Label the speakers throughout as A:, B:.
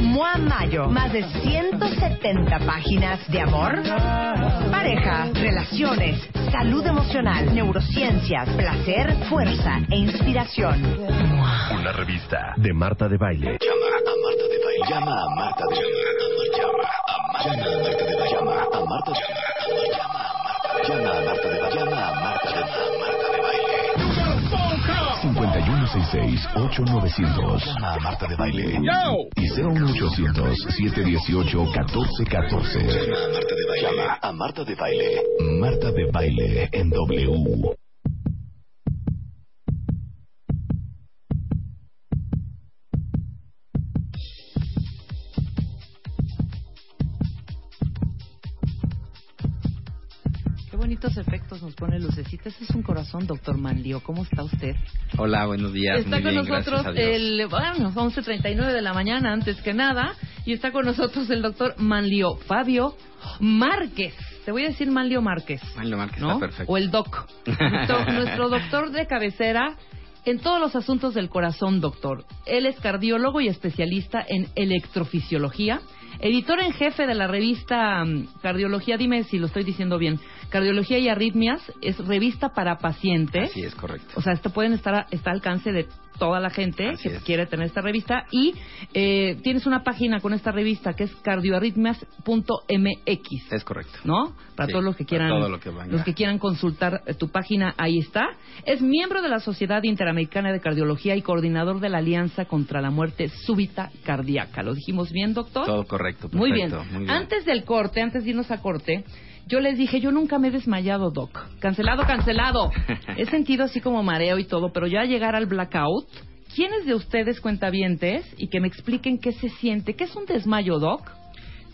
A: Mua Mayo, más de 170 páginas de amor, pareja, relaciones, salud emocional, neurociencias, placer, fuerza e inspiración.
B: Una revista de Marta de Baile.
C: Llama a Marta de Baile. Llama a Marta de Baile. Llama a Marta de Baile. Llama a Marta de Baile.
B: 5166-8900.
C: Llama a Marta de Baile.
B: Y 01800-718-1414.
C: Llama a Marta de Baile. Llama a Marta de Baile.
B: Marta de Baile en W.
D: pone Lucecita. Ese es un corazón, doctor Manlio. ¿Cómo está usted?
E: Hola, buenos días.
D: Está
E: Muy
D: con
E: bien,
D: nosotros el, bueno, 11.39 de la mañana, antes que nada. Y está con nosotros el doctor Manlio Fabio Márquez. Te voy a decir Manlio Márquez.
E: Manlio Márquez,
D: ¿no?
E: está perfecto.
D: O el doc. Nuestro doctor de cabecera en todos los asuntos del corazón, doctor. Él es cardiólogo y especialista en electrofisiología. Editor en jefe de la revista mm, Cardiología, dime si lo estoy diciendo bien. Cardiología y arritmias es revista para pacientes.
E: Así es, correcto.
D: O sea, esto pueden estar a, está al alcance de toda la gente
E: Así
D: que
E: es.
D: quiere tener esta revista. Y eh, tienes una página con esta revista que es cardioarritmias.mx.
E: Es correcto.
D: ¿No? Para
E: Sí,
D: todos los que quieran
E: todo lo que
D: los que quieran consultar eh, tu página, ahí está. Es miembro de la Sociedad Interamericana de Cardiología y coordinador de la Alianza contra la Muerte Súbita Cardíaca. ¿Lo dijimos bien, doctor?
E: Todo correcto.
D: Muy bien.
E: perfecto, Muy bien.
D: Antes del corte, antes de irnos a corte, yo les dije, yo nunca me he desmayado, Doc. Cancelado, cancelado. he sentido así como mareo y todo, pero ya llegar al blackout, ¿quiénes de ustedes cuentavientes y que me expliquen qué se siente? ¿Qué es un desmayo, Doc?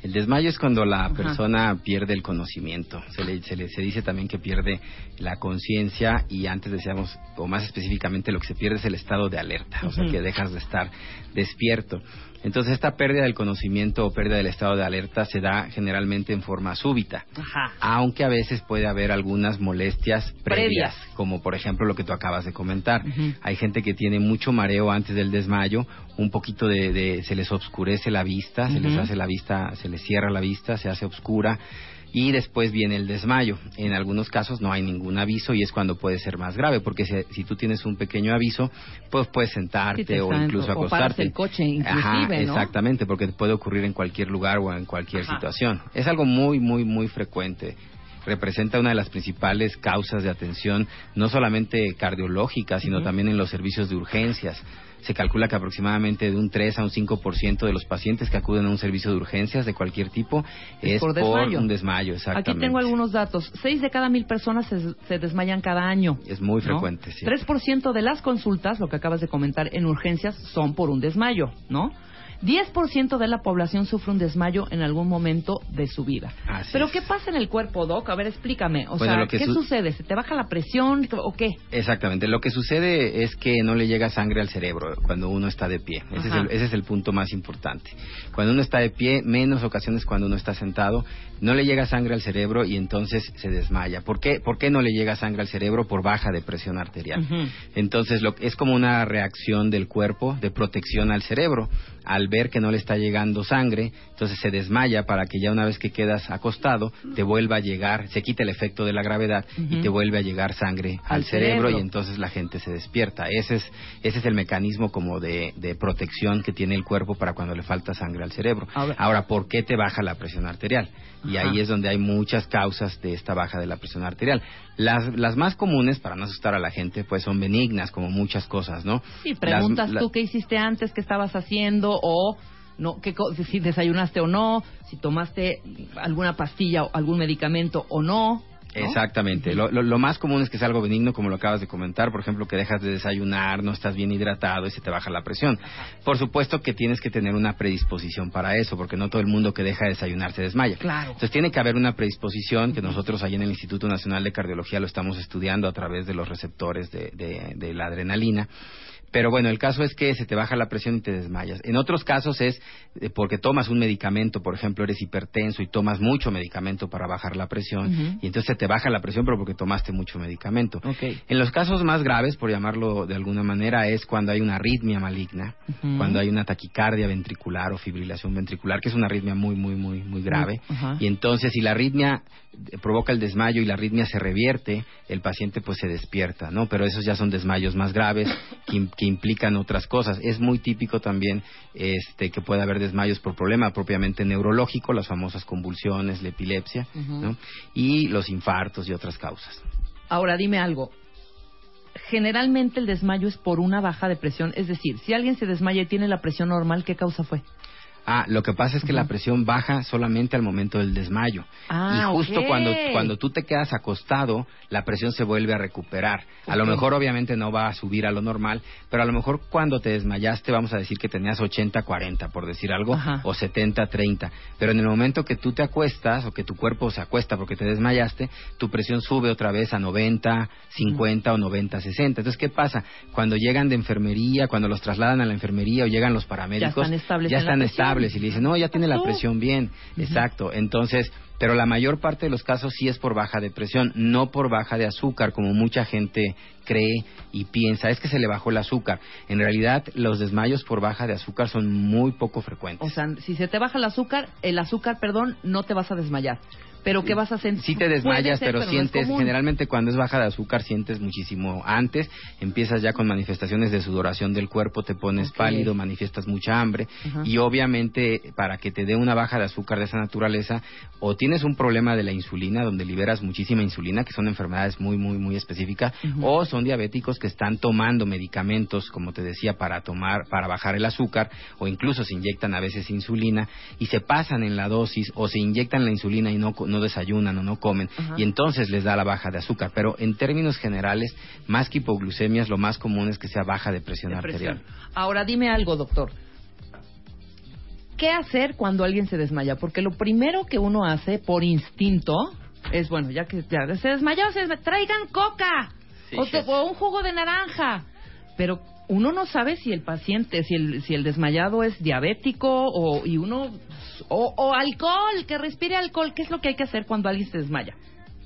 E: El desmayo es cuando la
D: Ajá.
E: persona pierde el conocimiento. Se le, se le se dice también que pierde la conciencia y antes decíamos, o más específicamente, lo que se pierde es el estado de alerta, o sea, que dejas de estar despierto. Entonces, esta pérdida del conocimiento o pérdida del estado de alerta se da generalmente en forma súbita.
D: Ajá.
E: aunque a veces puede haber algunas molestias previas,
D: Previas.
E: como por ejemplo lo que tú acabas de comentar. Hay gente que tiene mucho mareo antes del desmayo, un poquito de, de- se les oscurece la vista, se les hace la vista, se les cierra la vista, se hace oscura y después viene el desmayo. En algunos casos no hay ningún aviso y es cuando puede ser más grave, porque si, si tú tienes un pequeño aviso, pues puedes sentarte
D: te
E: o incluso
D: o
E: acostarte.
D: el coche, inclusive,
E: Ajá,
D: ¿no?
E: Exactamente, porque puede ocurrir en cualquier lugar o en cualquier
D: Ajá.
E: situación. Es algo muy, muy, muy frecuente. Representa una de las principales causas de atención, no solamente cardiológica, sino también en los servicios de urgencias. Se calcula que aproximadamente de un 3 a un 5% de los pacientes que acuden a un servicio de urgencias de cualquier tipo
D: Es
E: es,
D: por
E: un desmayo. Exactamente.
D: Aquí tengo algunos datos. Seis de cada mil personas se, se desmayan cada año.
E: Es muy
D: ¿no?
E: frecuente, sí.
D: 3% de las consultas, lo que acabas de comentar, en urgencias son por un desmayo, ¿no? 10% de la población sufre un desmayo en algún momento de su vida.
E: Así
D: Pero
E: es.
D: ¿qué pasa en el cuerpo, Doc? A ver, explícame. O
E: Bueno,
D: sea, ¿qué
E: su-
D: sucede? ¿Se te baja la presión o qué?
E: Exactamente. Lo que sucede es que no le llega sangre al cerebro cuando uno está de pie. Ese es, el, ese es el punto más importante. Cuando uno está de pie, menos ocasiones cuando uno está sentado, no le llega sangre al cerebro y entonces se desmaya. ¿Por qué, ¿Por qué no le llega sangre al cerebro? Por baja de presión arterial. Entonces lo, es como una reacción del cuerpo de protección al cerebro. Al ver que no le está llegando sangre, entonces se desmaya para que ya una vez que quedas acostado, te vuelva a llegar, se quita el efecto de la gravedad y te vuelve a llegar sangre
D: Al
E: al, cerebro,
D: cerebro.
E: y entonces la gente se despierta. Ese es, ese es el mecanismo como de, de protección que tiene el cuerpo para cuando le falta sangre al cerebro.
D: Ahora-
E: Ahora, ¿por qué te baja la presión arterial? Y
D: Ajá.
E: ahí es donde hay muchas causas de esta baja de la presión arterial. Las, las más comunes, para no asustar a la gente, pues son benignas, como muchas cosas, ¿no?
D: Sí, preguntas
E: Las- la-
D: tú qué hiciste antes, qué estabas haciendo o no, qué, si desayunaste o no, si tomaste alguna pastilla o algún medicamento o no.
E: Exactamente. Lo, lo, lo más común es que sea algo benigno, como lo acabas de comentar. Por ejemplo, que dejas de desayunar, no estás bien hidratado y se te baja la presión. Por supuesto que tienes que tener una predisposición para eso, porque no todo el mundo que deja de desayunar se desmaya.
D: Claro.
E: Entonces tiene que haber una predisposición que nosotros ahí en el Instituto Nacional de Cardiología lo estamos estudiando a través de los receptores de, de- de la adrenalina. Pero bueno, el caso es que se te baja la presión y te desmayas. En otros casos es eh, porque tomas un medicamento, por ejemplo, eres hipertenso y tomas mucho medicamento para bajar la presión y entonces se te baja la presión pero porque tomaste mucho medicamento.
D: Ok.
E: En los casos más graves, por llamarlo de alguna manera, es cuando hay una arritmia maligna, cuando hay una taquicardia ventricular o fibrilación ventricular, que es una arritmia muy, muy, muy, muy grave. Y entonces, si la arritmia eh, provoca el desmayo y la arritmia se revierte, el paciente pues se despierta, ¿no? Pero esos ya son desmayos más graves que, que implican otras cosas. Es muy típico también este, que pueda haber desmayos por problema propiamente neurológico, las famosas convulsiones, la epilepsia. Y los infartos y otras causas.
D: Ahora dime algo. Generalmente el desmayo es por una baja de presión, es decir, si alguien se desmaya y tiene la presión normal, ¿qué causa fue?
E: Ah, lo que pasa es que la presión baja solamente al momento del desmayo.
D: Ah,
E: y justo cuando, cuando tú te quedas acostado, la presión se vuelve a recuperar. A lo mejor obviamente no va a subir a lo normal, pero a lo mejor cuando te desmayaste vamos a decir que tenías 80-40, por decir algo,
D: Ajá.
E: o 70-30. Pero en el momento que tú te acuestas o que tu cuerpo se acuesta porque te desmayaste, tu presión sube otra vez a 90, 50 o 90, 60. Entonces, ¿qué pasa? Cuando llegan de enfermería, cuando los trasladan a la enfermería o llegan los paramédicos,
D: están estables
E: ya
D: en la
E: están
D: presión.
E: Y le dicen, no, ya tiene la presión bien. Exacto. Entonces, pero la mayor parte de los casos sí es por baja de presión, no por baja de azúcar, como mucha gente cree y piensa. Es que se le bajó el azúcar. En realidad, los desmayos por baja de azúcar son muy poco frecuentes.
D: O sea, si se te baja el azúcar, el azúcar, perdón, no te vas a desmayar. Pero ¿qué vas a hacer?
E: Sí te desmayas,
D: ser,
E: pero, sientes, generalmente cuando es baja de azúcar sientes muchísimo antes, empiezas ya con manifestaciones de sudoración del cuerpo, te pones pálido, manifiestas mucha hambre y obviamente para que te dé una baja de azúcar de esa naturaleza o tienes un problema de la insulina donde liberas muchísima insulina, que son enfermedades muy muy muy específicas, o son diabéticos que están tomando medicamentos, como te decía, para tomar para bajar el azúcar o incluso se inyectan a veces insulina y se pasan en la dosis o se inyectan la insulina y no no desayunan o no comen
D: Ajá.
E: y entonces les da la baja de azúcar. Pero en términos generales, más que hipoglucemias, lo más común es que sea baja de presión arterial.
D: Ahora dime algo, doctor. ¿Qué hacer cuando alguien se desmaya? Porque lo primero que uno hace por instinto es, bueno, ya que ya se desmayó, se desmayó, traigan coca
E: Sí,
D: o, te- o un jugo de naranja. Pero uno no sabe si el paciente, si el, si el desmayado es diabético o, y uno, o, o alcohol, que respire alcohol. ¿Qué es lo que hay que hacer cuando alguien se desmaya?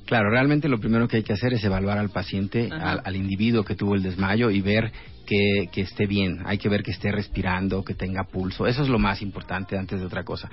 E: Claro, realmente lo primero que hay que hacer es evaluar al paciente, al individuo que tuvo el desmayo y ver que, que esté bien. Hay que ver que esté respirando, que tenga pulso. Eso es lo más importante antes de otra cosa.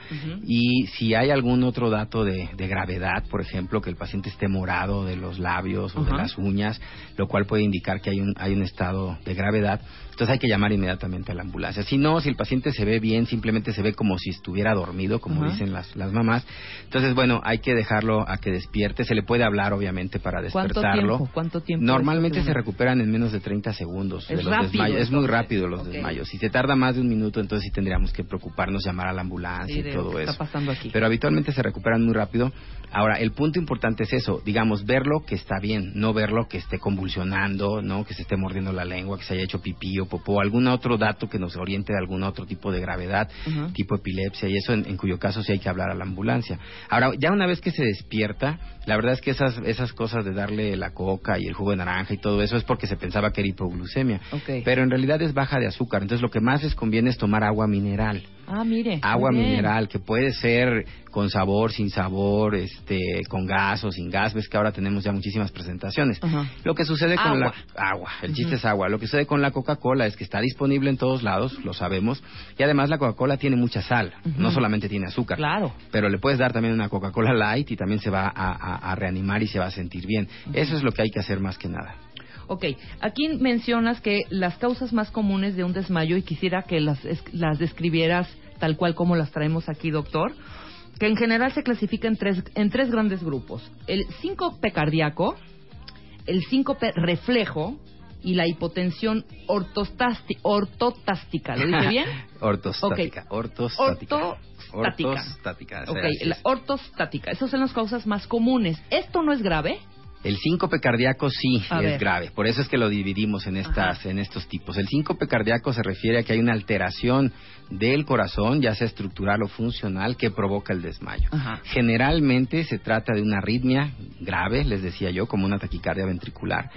E: Y si hay algún otro dato de, de gravedad, por ejemplo, que el paciente esté morado de los labios o de las uñas, lo cual puede indicar que hay un, hay un estado de gravedad, entonces hay que llamar inmediatamente a la ambulancia. Si no, si el paciente se ve bien, simplemente se ve como si estuviera dormido, como dicen las, las mamás, entonces bueno, hay que dejarlo a que despierte. Se le puede hablar, obviamente, para
D: ¿Cuánto
E: despertarlo.
D: tiempo? ¿Cuánto tiempo?
E: Normalmente se recuperan en menos de 30 segundos
D: Es
E: de los
D: rápido,
E: desmayos. Es muy rápido los desmayos. Si se tarda más de un minuto, entonces sí tendríamos que preocuparnos, llamar a la ambulancia
D: Sí,
E: y
D: de lo
E: todo
D: que
E: eso.
D: está pasando aquí.
E: Pero habitualmente se recuperan muy rápido. Ahora, el punto importante es eso, digamos, verlo que está bien, no verlo que esté convulsionando, no que se esté mordiendo la lengua, que se haya hecho pipí o popó, algún otro dato que nos oriente de algún otro tipo de gravedad, tipo epilepsia y eso en, en cuyo caso sí hay que hablar a la ambulancia. Ahora, ya una vez que se despierta, la verdad es que esas esas cosas de darle la coca y el jugo de naranja y todo eso es porque se pensaba que era hipoglucemia. Pero en realidad es baja de azúcar, entonces lo que más les conviene es tomar agua mineral
D: Ah, mire.
E: agua
D: bien.
E: mineral que puede ser con sabor, sin sabor, este, con gas o sin gas. Ves que ahora tenemos ya muchísimas presentaciones.
D: Ajá.
E: Lo que sucede con
D: Agua.
E: la agua, el chiste es agua. Lo que sucede con la Coca-Cola es que está disponible en todos lados, lo sabemos, y además la Coca-Cola tiene mucha sal, no solamente tiene azúcar.
D: Claro.
E: Pero le puedes dar también una Coca-Cola light y también se va a, a- a reanimar y se va a sentir bien. Eso es lo que hay que hacer más que nada.
D: Ok, aquí mencionas que las causas más comunes de un desmayo, y quisiera que las, las describieras tal cual como las traemos aquí, doctor, que en general se clasifica en tres, en tres grandes grupos. El síncope cardíaco, el síncope reflejo y la hipotensión ortotástica. ¿Lo dije bien?
E: Ortostática. Ortostática.
D: Ortostática.
E: Ortostática.
D: Ok, la ortostática. Esas son las causas más comunes. ¿Esto no es grave?
E: El síncope cardíaco sí
D: A
E: es
D: ver.
E: grave, por eso es que lo dividimos en estas
D: Ajá.
E: en estos tipos. El síncope cardíaco se refiere a que hay una alteración del corazón, ya sea estructural o funcional, que provoca el desmayo.
D: Ajá.
E: Generalmente se trata de una arritmia grave, les decía yo, como una taquicardia ventricular,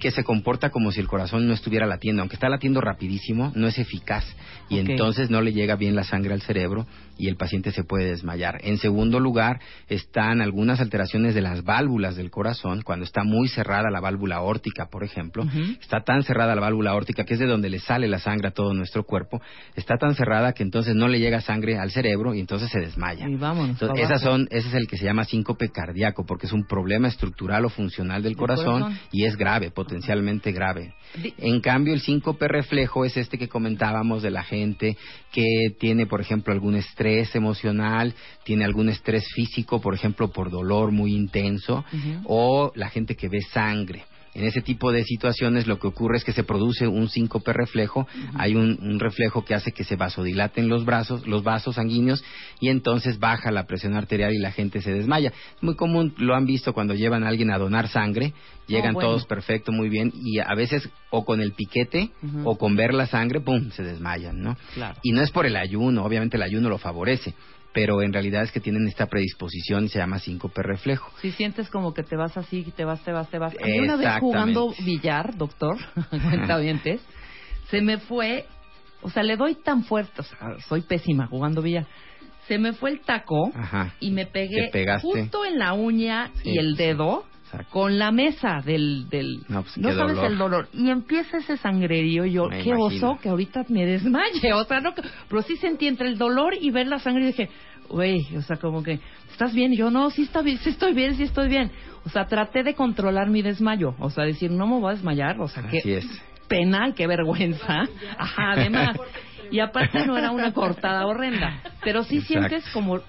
E: que se comporta como si el corazón no estuviera latiendo, aunque está latiendo rapidísimo, no es eficaz y entonces no le llega bien la sangre al cerebro y el paciente se puede desmayar. En segundo lugar, están algunas alteraciones de las válvulas del corazón, cuando está muy cerrada la válvula aórtica, por ejemplo, está tan cerrada la válvula aórtica que es de donde le sale la sangre a todo nuestro cuerpo, está tan cerrada que entonces no le llega sangre al cerebro y entonces se desmaya.
D: Y vámonos.
E: Entonces, esas son, ese es el que se llama síncope cardíaco, porque es un problema estructural o funcional del corazón,
D: corazón.
E: y es grave, potencialmente grave. En cambio, el síncope reflejo es este que comentábamos de la gente que tiene, por ejemplo, algún estrés emocional, tiene algún estrés físico, por ejemplo, por dolor muy intenso, o la gente que ve sangre. En ese tipo de situaciones lo que ocurre es que se produce un síncope reflejo, hay un, un reflejo que hace que se vasodilaten los brazos, los vasos sanguíneos y entonces baja la presión arterial y la gente se desmaya. Es muy común, lo han visto cuando llevan a alguien a donar sangre, llegan
D: bueno.
E: todos perfecto, muy bien y a veces o con el piquete o con ver la sangre, pum, se desmayan, ¿no?
D: Claro.
E: Y no es por el ayuno, obviamente el ayuno lo favorece, pero en realidad es que tienen esta predisposición y se llama síncope reflejo.
D: Si sientes como que te vas así, te vas, te vas, te vas. A mí una vez jugando billar, doctor, cuentavientes, se me fue, o sea, le doy tan fuerte, o sea, soy pésima jugando billar. Se me fue el taco
E: Ajá.
D: y me pegué justo en la uña
E: Sí,
D: y el dedo
E: Exacto.
D: con la mesa del... del
E: No, pues,
D: sabes
E: dolor.
D: el dolor. Y empieza ese sangrerío y yo,
E: Me
D: qué
E: imagino.
D: oso que ahorita me desmaye. O sea, no, pero sí sentí entre el dolor y ver la sangre y dije, güey, o sea, como que, ¿estás bien? Y yo, no, sí, está bien, sí estoy bien, sí estoy bien. O sea, traté de controlar mi desmayo. O sea, decir, no me voy a desmayar. O sea,
E: Así
D: qué
E: es.
D: pena qué vergüenza. Ajá, además. Y aparte no era una cortada horrenda. Pero sí
E: Exacto.
D: sientes como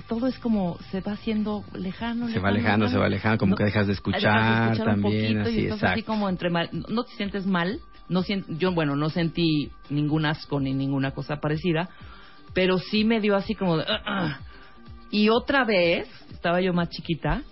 D: que todo es como se va haciendo lejano.
E: Se va alejando, se va alejando, como que dejas de escuchar también,
D: poquito
E: así,
D: y estás así como entre mal. No, te sientes mal. No yo, bueno, no sentí ningún asco ni ninguna cosa parecida. Pero sí me dio así como de... "Ah, ah". Y otra vez, estaba yo más chiquita.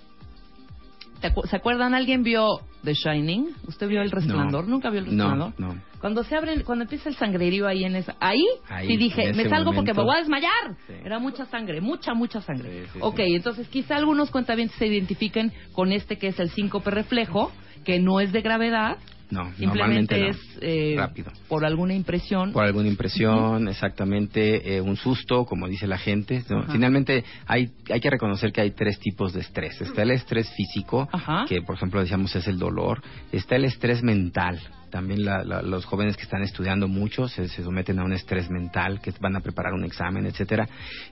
D: ¿Te acu- ¿Se acuerdan? ¿Alguien vio The Shining? ¿Usted vio El Resplandor? ¿Nunca vio El
E: No,
D: Resplandor?
E: no.
D: Cuando se abren, cuando empieza el sangrerío ahí en esa, ahí,
E: Ahí,
D: sí dije, me salgo porque me voy a desmayar.
E: Sí.
D: Era mucha sangre, mucha, mucha sangre.
E: Sí, sí,
D: ok, entonces quizá algunos cuentavientes se identifiquen con este que es el síncope reflejo, que no es de gravedad,
E: No, normalmente no.
D: es eh,
E: Rápido.
D: por alguna impresión.
E: Por alguna impresión, exactamente, eh, un susto, como dice la gente. Finalmente, hay, hay que reconocer que hay tres tipos de estrés. Está el estrés físico,
D: Ajá.
E: que por ejemplo decíamos es el dolor. Está el estrés mental. También la- la- los jóvenes que están estudiando mucho se, se someten a un estrés mental, que van a preparar un examen, etcétera.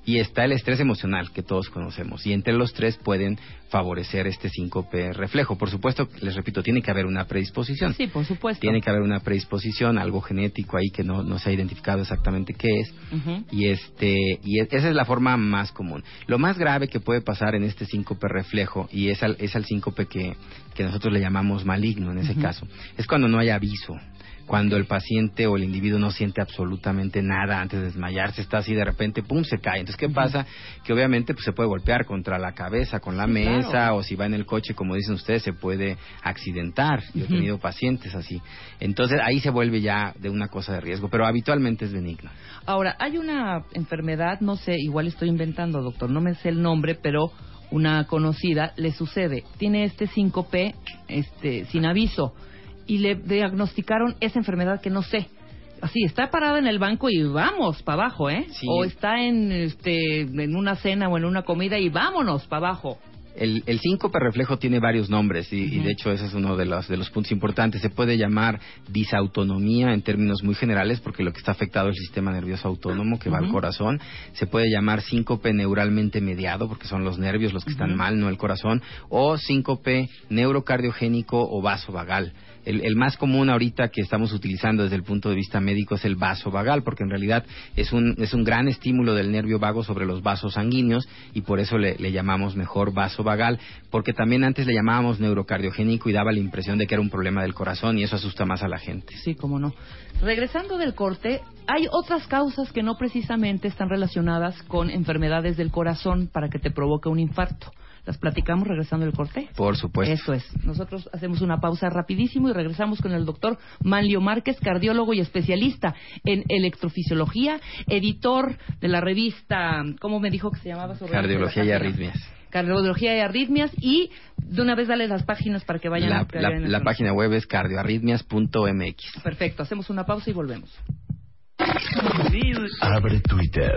E: Y está el estrés emocional, que todos conocemos. Y entre los tres pueden favorecer este síncope reflejo. Por supuesto, les repito, tiene que haber una predisposición.
D: Sí, por supuesto.
E: Tiene que haber una predisposición, algo genético ahí que no, no se ha identificado exactamente qué es. Y este y esa es la forma más común. Lo más grave que puede pasar en este síncope reflejo y es al, es al síncope que, que nosotros le llamamos maligno en ese caso, es cuando no hay aviso. Cuando el paciente o el individuo no siente absolutamente nada antes de desmayarse, está así de repente, pum, se cae. Entonces, ¿qué pasa? Que obviamente pues, se puede golpear contra la cabeza, con la
D: Sí,
E: mesa,
D: claro.
E: o si va en el coche, como dicen ustedes, se puede accidentar. Yo he tenido pacientes así. Entonces, ahí se vuelve ya de una cosa de riesgo, pero habitualmente es benigno.
D: Ahora, hay una enfermedad, no sé, igual estoy inventando, doctor, no me sé el nombre, pero una conocida le sucede. Tiene este síncope este, sin aviso y le diagnosticaron esa enfermedad que no sé. Así, está parada en el banco y vamos para abajo, ¿eh?
E: Sí.
D: O está en, este, en una cena o en una comida y vámonos para abajo.
E: El, el síncope reflejo tiene varios nombres y, de hecho ese es uno de los, de los puntos importantes. Se puede llamar disautonomía en términos muy generales porque lo que está afectado es el sistema nervioso autónomo que va al corazón. Se puede llamar síncope neuralmente mediado porque son los nervios los que están mal, no el corazón. O síncope neurocardiogénico o vasovagal. El, más común ahorita que estamos utilizando desde el punto de vista médico es el vaso vagal, porque en realidad es un, es un gran estímulo del nervio vago sobre los vasos sanguíneos y por eso le, le llamamos mejor vaso vagal, porque también antes le llamábamos neurocardiogénico y daba la impresión de que era un problema del corazón y eso asusta más a la gente.
D: Sí, cómo no. Regresando del corte, hay otras causas que no precisamente están relacionadas con enfermedades del corazón para que te provoque un infarto. ¿Las platicamos regresando del corte?
E: Por supuesto.
D: Eso es. Nosotros hacemos una pausa rapidísimo y regresamos con el doctor Manlio Márquez, cardiólogo y especialista en electrofisiología, editor de la revista, ¿cómo me dijo que se llamaba? Sobre
E: Cardiología y arritmias.
D: Cardiología y arritmias y de una vez dale las páginas para que vayan
E: La,
D: a
E: la- la página web es cardioarritmias.mx.
D: Perfecto, hacemos una pausa y volvemos.
B: Abre Twitter.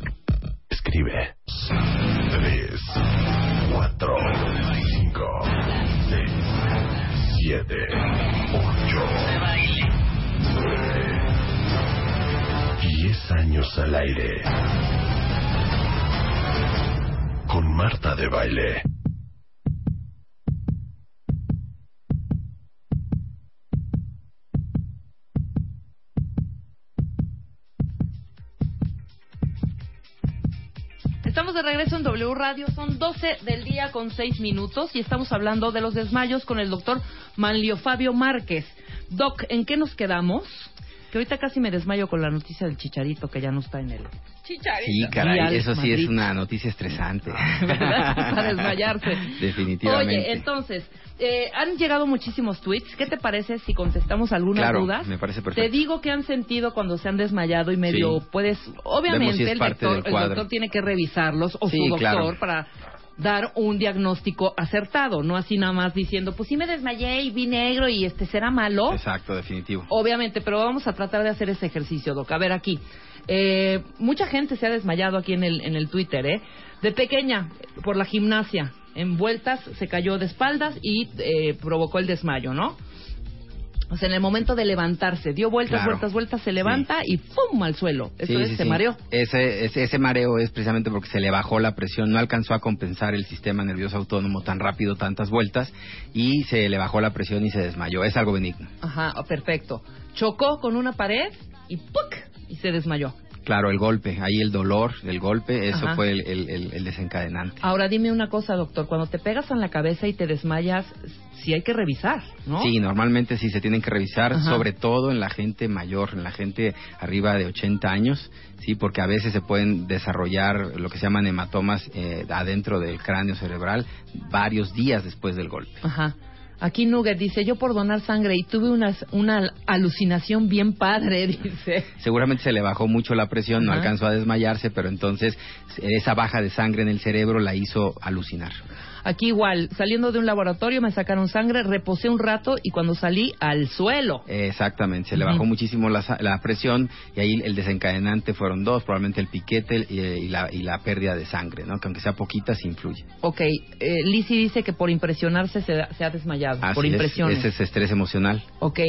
B: 10 años al aire. Con Marta de Baile.
D: Estamos de regreso en W Radio, son 12 del día con 6 minutos y estamos hablando de los desmayos con el doctor Manlio Fabio Márquez. Doc, ¿en qué nos quedamos? Que ahorita casi me desmayo con la noticia del chicharito que ya no está en el...
E: Sí,
D: Y
E: caray, eso sí
D: Madrid.
E: es una noticia estresante.
D: ¿Verdad? Para desmayarse.
E: Definitivamente.
D: Oye, entonces, eh, han llegado muchísimos tweets. ¿Qué te parece si contestamos algunas
E: Claro,
D: dudas?
E: me parece perfecto.
D: Te digo que han sentido cuando se han desmayado y medio
E: Sí.
D: puedes... Obviamente
E: si
D: el, doctor, el doctor tiene que revisarlos o
E: Sí,
D: su doctor
E: claro.
D: para dar un diagnóstico acertado, no así nada más diciendo, pues sí me desmayé y vi negro y este será malo.
E: Exacto, definitivo.
D: Obviamente, pero vamos a tratar de hacer ese ejercicio, Doc. A ver, aquí. Eh, mucha gente se ha desmayado aquí en el, en el Twitter, ¿eh? De pequeña, por la gimnasia. En vueltas se cayó de espaldas y eh, provocó el desmayo, ¿no? O sea, en el momento de levantarse, dio vueltas,
E: Claro.
D: vueltas, vueltas, se levanta y ¡pum! al suelo. Eso
E: Sí,
D: es,
E: sí,
D: se
E: sí.
D: mareó.
E: Ese, ese, ese mareo es precisamente porque se le bajó la presión, no alcanzó a compensar el sistema nervioso autónomo tan rápido, tantas vueltas, y se le bajó la presión y se desmayó. Es algo benigno.
D: Ajá, perfecto. Chocó con una pared y ¡puc! Y se desmayó.
E: Claro, el golpe, ahí el dolor, el golpe, eso
D: Ajá.
E: fue el, el- el- el desencadenante.
D: Ahora dime una cosa, doctor. Cuando te pegas en la cabeza y te desmayas, sí hay que revisar, ¿no?
E: Sí, normalmente sí se tienen que revisar,
D: Ajá.
E: sobre todo en la gente mayor, en la gente arriba de 80 años, sí, porque a veces se pueden desarrollar lo que se llaman hematomas eh, adentro del cráneo cerebral varios días después del golpe.
D: Ajá. Aquí Nugget dice, yo por donar sangre y tuve una, una alucinación bien padre, dice.
E: Seguramente se le bajó mucho la presión, no
D: Ajá.
E: alcanzó a desmayarse, pero entonces esa baja de sangre en el cerebro la hizo alucinar.
D: Aquí igual, saliendo de un laboratorio me sacaron sangre, reposé un rato y cuando salí al suelo.
E: Exactamente, se le bajó muchísimo la, la presión y ahí el desencadenante fueron dos, probablemente el piquete y, y la, y la pérdida de sangre, ¿no? que aunque sea poquita, sí influye.
D: Ok, eh, Lizzie dice que por impresionarse se, se ha desmayado,
E: Así
D: por
E: es,
D: impresiones.
E: ese es estrés emocional.
D: Ok,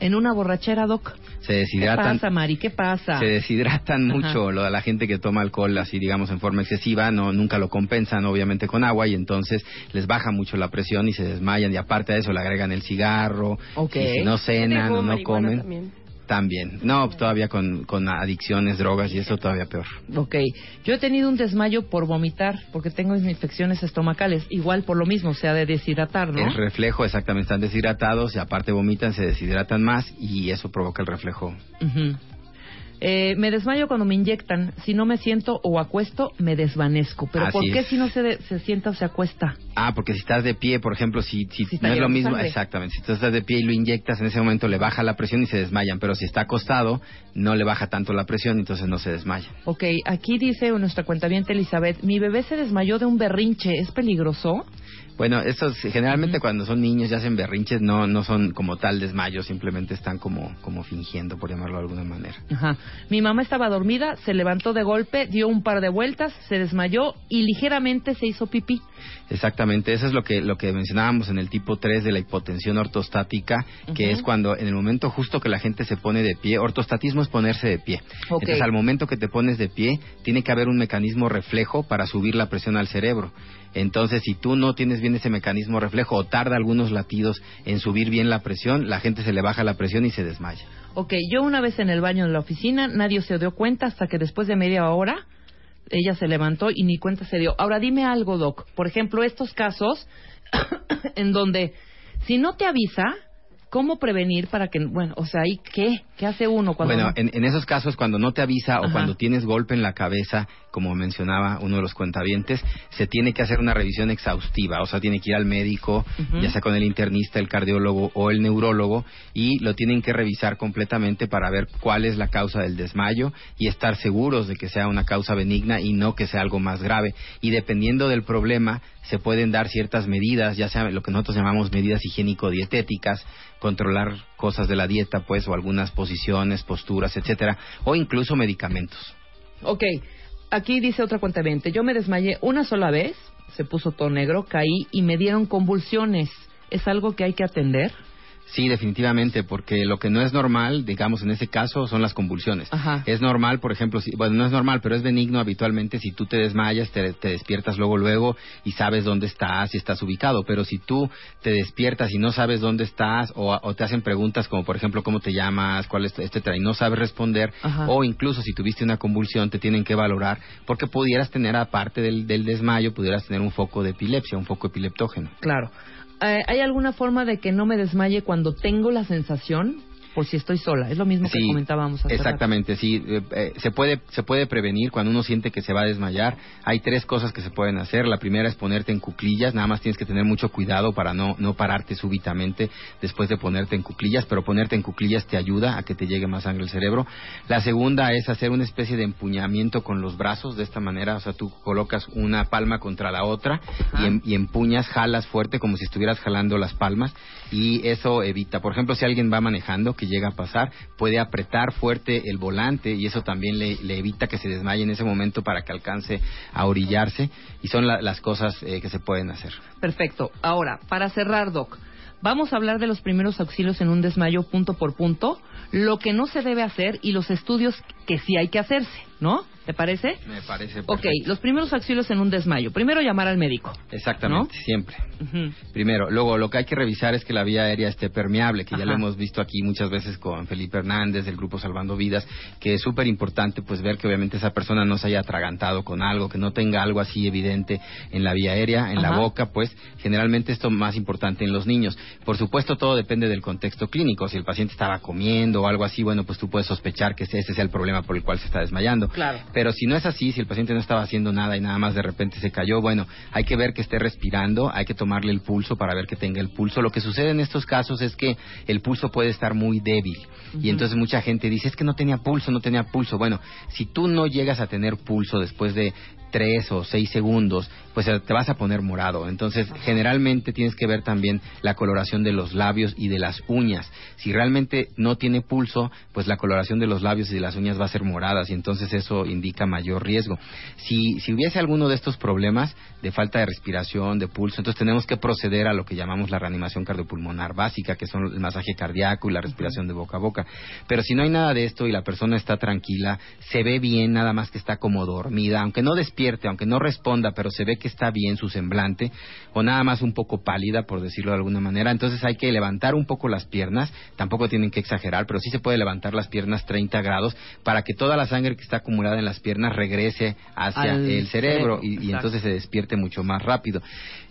D: en una borrachera, Doc.
E: Se
D: ¿Qué
E: deshidratan,
D: pasa, Mari? ¿Qué pasa?
E: se deshidratan
D: Ajá.
E: mucho. Lo de la gente que toma alcohol así, digamos, en forma excesiva, no nunca lo compensan, obviamente, con agua y entonces les baja mucho la presión y se desmayan y aparte de eso le agregan el cigarro.
D: Ok.
E: Y si no cenan o no comen,
F: también.
E: También. No, todavía con, con adicciones, drogas y eso todavía peor.
D: Ok, yo he tenido un desmayo por vomitar, porque tengo infecciones estomacales, igual por lo mismo, o sea, de deshidratar, ¿no?
E: El reflejo, exactamente, están deshidratados y aparte vomitan, se deshidratan más y eso provoca el reflejo.
D: Ujú. Eh, me desmayo cuando me inyectan. Si no me siento o acuesto, me desvanezco. Pero
E: Así
D: ¿por qué
E: es.
D: si no se, de- se sienta o se acuesta?
E: Ah, porque si estás de pie, por ejemplo, si, si no es lo mismo,
D: sangre.
E: exactamente, si tú estás de pie y lo inyectas, en ese momento le baja la presión y se desmayan, pero si está acostado, no le baja tanto la presión, entonces no se desmaya.
D: Ok, aquí dice nuestra cuentaviente Elizabeth, mi bebé se desmayó de un berrinche, ¿es peligroso?
E: Bueno, estos generalmente cuando son niños y hacen berrinches no no son como tal desmayos, simplemente están como como fingiendo, por llamarlo de alguna manera.
D: Ajá. Mi mamá estaba dormida, se levantó de golpe, dio un par de vueltas, se desmayó y ligeramente se hizo pipí.
E: Exactamente, eso es lo que lo que mencionábamos en el tipo 3 de la hipotensión ortostática, que es cuando en el momento justo que la gente se pone de pie, ortostatismo es ponerse de pie.
D: Ok.
E: Entonces, al momento que te pones de pie, tiene que haber un mecanismo reflejo para subir la presión al cerebro. Entonces, si tú no tienes bien ese mecanismo reflejo o tarda algunos latidos en subir bien la presión, la gente se le baja la presión y se desmaya.
D: Ok, yo una vez en el baño de la oficina, nadie se dio cuenta hasta que después de media hora ella se levantó y ni cuenta se dio. Ahora dime algo, Doc. Por ejemplo, estos casos en donde si no te avisa, ¿cómo prevenir para que, bueno, o sea, ¿y qué? ¿Qué hace uno cuando
E: Bueno,
D: no-
E: en, en esos casos, cuando no te avisa o cuando tienes golpe en la cabeza, como mencionaba uno de los cuentavientes, se tiene que hacer una revisión exhaustiva. O sea, tiene que ir al médico, ya sea con el internista, el cardiólogo o el neurólogo, y lo tienen que revisar completamente para ver cuál es la causa del desmayo y estar seguros de que sea una causa benigna y no que sea algo más grave. Y dependiendo del problema, se pueden dar ciertas medidas, ya sea lo que nosotros llamamos medidas higiénico-dietéticas, controlar cosas de la dieta, pues, o algunas posiciones, posturas, etcétera, o incluso medicamentos.
D: Ok, aquí dice otra cuenta Yo me desmayé una sola vez, se puso todo negro, caí y me dieron convulsiones. ¿Es algo que hay que atender?
E: Sí, definitivamente, porque lo que no es normal, digamos en ese caso, son las convulsiones.
D: Ajá.
E: Es normal, por ejemplo, si, bueno, no es normal, pero es benigno habitualmente si tú te desmayas, te, te despiertas luego, luego y sabes dónde estás y estás ubicado. Pero si tú te despiertas y no sabes dónde estás o, o te hacen preguntas como, por ejemplo, cómo te llamas, cuál es, etcétera, y no sabes responder,
D: Ajá.
E: o incluso si tuviste una convulsión, te tienen que valorar porque pudieras tener, aparte del, del desmayo, pudieras tener un foco de epilepsia, un foco epileptógeno.
D: Claro. Eh, ¿Hay alguna forma de que no me desmaye cuando tengo la sensación? Por si estoy sola. Es lo mismo que comentábamos hace rato.
E: Exactamente, sí. Eh, eh, se, puede, se puede prevenir cuando uno siente que se va a desmayar. Hay tres cosas que se pueden hacer. La primera es ponerte en cuclillas. Nada más tienes que tener mucho cuidado para no, no pararte súbitamente después de ponerte en cuclillas, pero ponerte en cuclillas te ayuda a que te llegue más sangre al cerebro. La segunda es hacer una especie de empuñamiento con los brazos de esta manera. O sea, tú colocas una palma contra la otra y, em- y empuñas, jalas fuerte como si estuvieras jalando las palmas y eso evita, por ejemplo, si alguien va manejando que llega a pasar, puede apretar fuerte el volante y eso también le, evita que se desmaye en ese momento para que alcance a orillarse y son la- las cosas eh, que se pueden hacer.
D: Perfecto. Ahora, para cerrar, Doc, vamos a hablar de los primeros auxilios en un desmayo punto por punto, lo que no se debe hacer y los estudios que sí hay que hacerse, ¿no? ¿Te parece?
E: Me parece
D: Ok, los primeros auxilios en un desmayo. Primero llamar al médico.
E: Exactamente, siempre. Primero, luego lo que hay que revisar es que la vía aérea esté permeable, que ya lo hemos visto aquí muchas veces con Felipe Hernández del grupo Salvando Vidas, que es súper importante pues ver que obviamente esa persona no se haya atragantado con algo, que no tenga algo así evidente en la vía aérea, en la boca, pues generalmente esto más importante en los niños. Por supuesto todo depende del contexto clínico, si el paciente estaba comiendo o algo así, bueno pues tú puedes sospechar que ese sea el problema por el cual se está desmayando.
D: Claro.
E: Pero si no es así, si el paciente no estaba haciendo nada y nada más de repente se cayó, bueno, hay que ver que esté respirando, hay que tomarle el pulso para ver que tenga el pulso. Lo que sucede en estos casos es que el pulso puede estar muy débil y entonces mucha gente dice, es que no tenía pulso, no tenía pulso. Bueno, si tú no llegas a tener pulso después de tres o seis segundos, pues eh, te vas a poner morado. Entonces, generalmente tienes que ver también la coloración de los labios y de las uñas. Si realmente no tiene pulso, pues la coloración de los labios y de las uñas va a ser moradas y entonces eso indica mayor riesgo. Si, si hubiese alguno de estos problemas de falta de respiración, de pulso, entonces tenemos que proceder a lo que llamamos la reanimación cardiopulmonar básica, que son el masaje cardíaco y la respiración de boca a boca. Pero si no hay nada de esto y la persona está tranquila, se ve bien, nada más que está como dormida, aunque no despierte, aunque no responda, pero se ve que está bien su semblante, o nada más un poco pálida, por decirlo de alguna manera, entonces hay que levantar un poco las piernas, tampoco tienen que exagerar, pero sí se puede levantar las piernas 30 grados para que toda la sangre que está acumulada en las piernas regrese hacia
D: Al
E: el cerebro,
D: cerebro,
E: y, entonces se despierte mucho más rápido.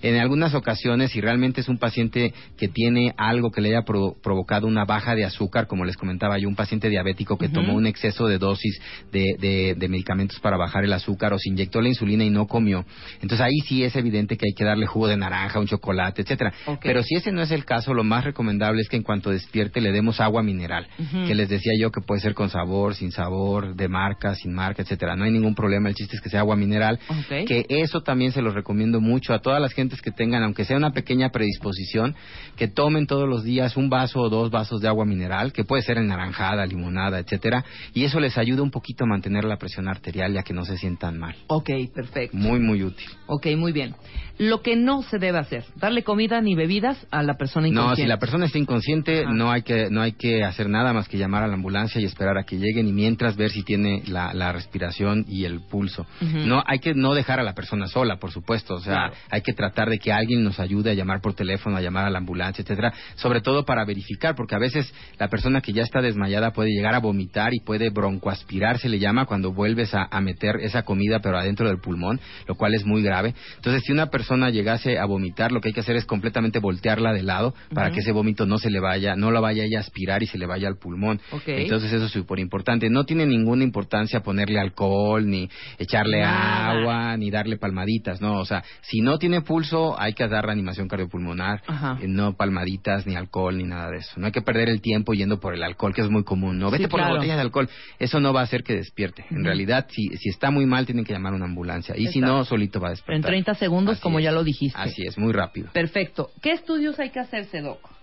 E: En algunas ocasiones, si realmente es un paciente que tiene algo que le haya pro- provocado una baja de azúcar, como les comentaba yo, un paciente diabético que tomó un exceso de dosis de, de- de medicamentos para bajar el azúcar o se inyectó la insulina y no comió, entonces ahí sí es evidente que hay que darle jugo de naranja, un chocolate, etcétera. Pero si ese no es el caso, lo más recomendable es que en cuanto despierte le demos agua mineral, que les decía yo que puede ser con sabor, sin sabor, de marca, sin sin marca, etcétera. No hay ningún problema, el chiste es que sea agua mineral. Que eso también se los recomiendo mucho a todas las gentes que tengan, aunque sea una pequeña predisposición, que tomen todos los días un vaso o dos vasos de agua mineral, que puede ser naranjada, limonada, etcétera, y eso les ayuda un poquito a mantener la presión arterial ya que no se sientan mal.
D: Ok, perfecto.
E: Muy, muy útil.
D: Ok, muy bien. Lo que no se debe hacer, darle comida ni bebidas a la persona
E: No,
D: inconsciente.
E: si la persona está inconsciente,
D: Ajá.
E: no hay que no hay que hacer nada más que llamar a la ambulancia y esperar a que lleguen y mientras ver si tiene la, la respiración y el pulso. No hay que no dejar a la persona sola, por supuesto. O sea,
D: Claro.
E: hay que tratar de que alguien nos ayude a llamar por teléfono, a llamar a la ambulancia, etcétera. Sobre todo para verificar, porque a veces la persona que ya está desmayada puede llegar a vomitar y puede broncoaspirar, se le llama cuando vuelves a, a meter esa comida pero adentro del pulmón, lo cual es muy grave. Entonces, si una persona llegase a vomitar, lo que hay que hacer es completamente voltearla de lado para que ese vómito no se le vaya, no lo vaya a aspirar y se le vaya al pulmón. Entonces, eso es súper importante. No tiene ninguna importancia ponerle alcohol, ni echarle
D: Nada.
E: agua, ni darle palmaditas, ¿no? O sea, si no tiene pulso, hay que dar reanimación cardiopulmonar,
D: Ajá.
E: eh, no palmaditas, ni alcohol, ni nada de eso. No hay que perder el tiempo yendo por el alcohol, que es muy común, ¿no?
D: Sí,
E: Vete por
D: claro.
E: la botella de alcohol. Eso no va a hacer que despierte. En realidad, si, si está muy mal, tienen que llamar a una ambulancia. Y si no, solito va a despertar.
D: En 30 segundos,
E: Así
D: como ya lo dijiste.
E: Así es, muy rápido.
D: Perfecto. ¿Qué estudios hay que hacerse, Doc?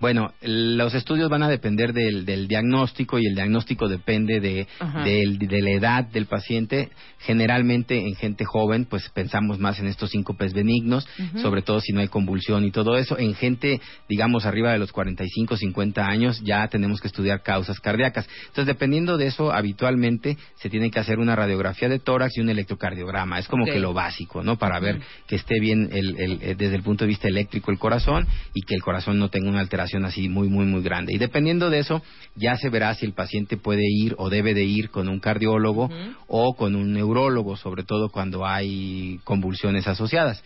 E: Bueno, los estudios van a depender del, del diagnóstico y el diagnóstico depende de,
D: Ajá.
E: del- de la edad del paciente. Generalmente en gente joven, pues pensamos más en estos síncopes benignos,
D: Ujú.
E: sobre todo si no hay convulsión y todo eso. En gente, digamos, arriba de los 45, 50 años, ya tenemos que estudiar causas cardíacas. Entonces, dependiendo de eso, habitualmente se tiene que hacer una radiografía de tórax y un electrocardiograma. Es como que lo básico, ¿no? Para ver que esté bien el- el- eh, desde el punto de vista eléctrico el corazón y que el corazón no tenga una alteración así muy, muy, muy grande. Y dependiendo de eso, ya se verá si el paciente puede ir o debe de ir con un cardiólogo o con un neurólogo, sobre todo cuando hay convulsiones asociadas.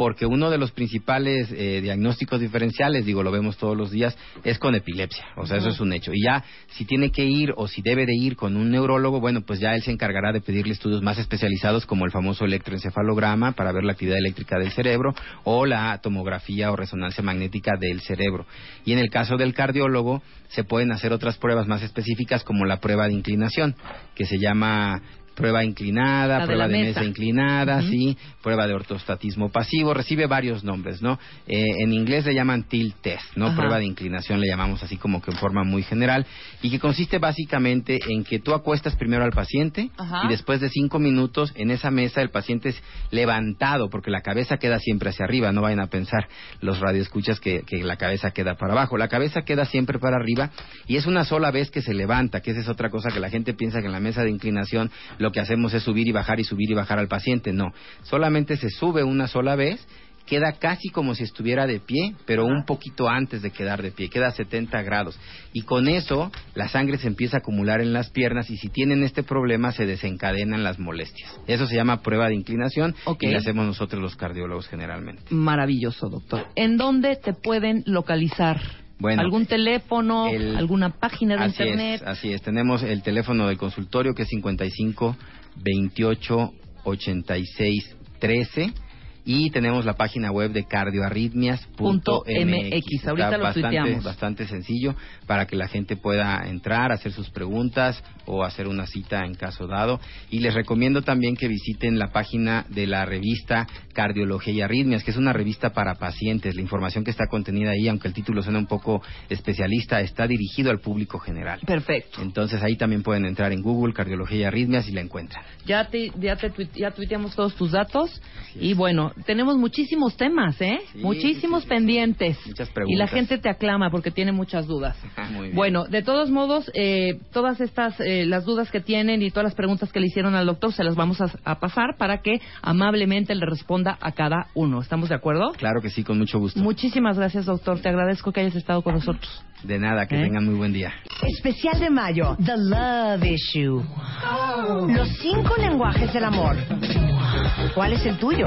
E: Porque uno de los principales eh, diagnósticos diferenciales, digo, lo vemos todos los días, es con epilepsia. O sea, eso es un hecho. Y ya, si tiene que ir o si debe de ir con un neurólogo, bueno, pues ya él se encargará de pedirle estudios más especializados como el famoso electroencefalograma para ver la actividad eléctrica del cerebro o la tomografía o resonancia magnética del cerebro. Y en el caso del cardiólogo, se pueden hacer otras pruebas más específicas como la prueba de inclinación, que se llama prueba inclinada,
D: de
E: prueba de,
D: mesa.
E: mesa inclinada, sí, prueba de ortostatismo pasivo, recibe varios nombres, ¿no? Eh, en inglés le llaman tilt test, ¿no?
D: Ajá.
E: Prueba de inclinación le llamamos así como que en forma muy general y que consiste básicamente en que tú acuestas primero al paciente
D: Ajá.
E: y después de cinco minutos en esa mesa el paciente es levantado porque la cabeza queda siempre hacia arriba, no vayan a pensar los radioescuchas que, que la cabeza queda para abajo, la cabeza queda siempre para arriba y es una sola vez que se levanta, que esa es otra cosa que la gente piensa que en la mesa de inclinación lo que hacemos es subir y bajar y subir y bajar al paciente. No, solamente se sube una sola vez, queda casi como si estuviera de pie, pero un poquito antes de quedar de pie, queda a 70 grados. Y con eso la sangre se empieza a acumular en las piernas y si tienen este problema se desencadenan las molestias. Eso se llama prueba de inclinación
D: Ok.
E: y la hacemos nosotros los cardiólogos generalmente.
D: Maravilloso, doctor. ¿En dónde te pueden localizar?
E: Bueno,
D: ¿Algún teléfono?
E: el-
D: ¿Alguna página de
E: así
D: internet?
E: Es, así es. Tenemos el teléfono del consultorio que es 55 28 86 13 y tenemos la página web de cardioarritmias.mx.
D: Ahorita
E: Está
D: lo
E: bastante,
D: tuiteamos.
E: bastante sencillo para que la gente pueda entrar, hacer sus preguntas o hacer una cita en caso dado. Y les recomiendo también que visiten la página de la revista Cardiología y Arritmias, que es una revista para pacientes. La información que está contenida ahí, aunque el título suena un poco especialista, está dirigido al público general.
D: Perfecto.
E: Entonces ahí también pueden entrar en Google Cardiología y Arritmias y la encuentran.
D: Ya te, ya te ya tuiteamos todos tus datos y bueno, tenemos muchísimos temas, ¿eh?
E: Sí,
D: muchísimos
E: sí, sí.
D: pendientes.
E: Muchas
D: Y la
E: preguntas.
D: gente te aclama porque tiene muchas dudas.
E: Muy bien.
D: Bueno, de todos modos, eh, todas estas, eh, las dudas que tienen y todas las preguntas que le hicieron al doctor se las vamos a, a pasar para que amablemente le responda a cada uno. ¿Estamos de acuerdo?
E: Claro que sí, con mucho gusto.
D: Muchísimas gracias, doctor. Te agradezco que hayas estado con nosotros.
E: De nada, que
D: ¿Eh?
E: tengan muy buen día.
A: Especial de mayo, The Love Issue. Los cinco lenguajes del amor. ¿Cuál es el tuyo?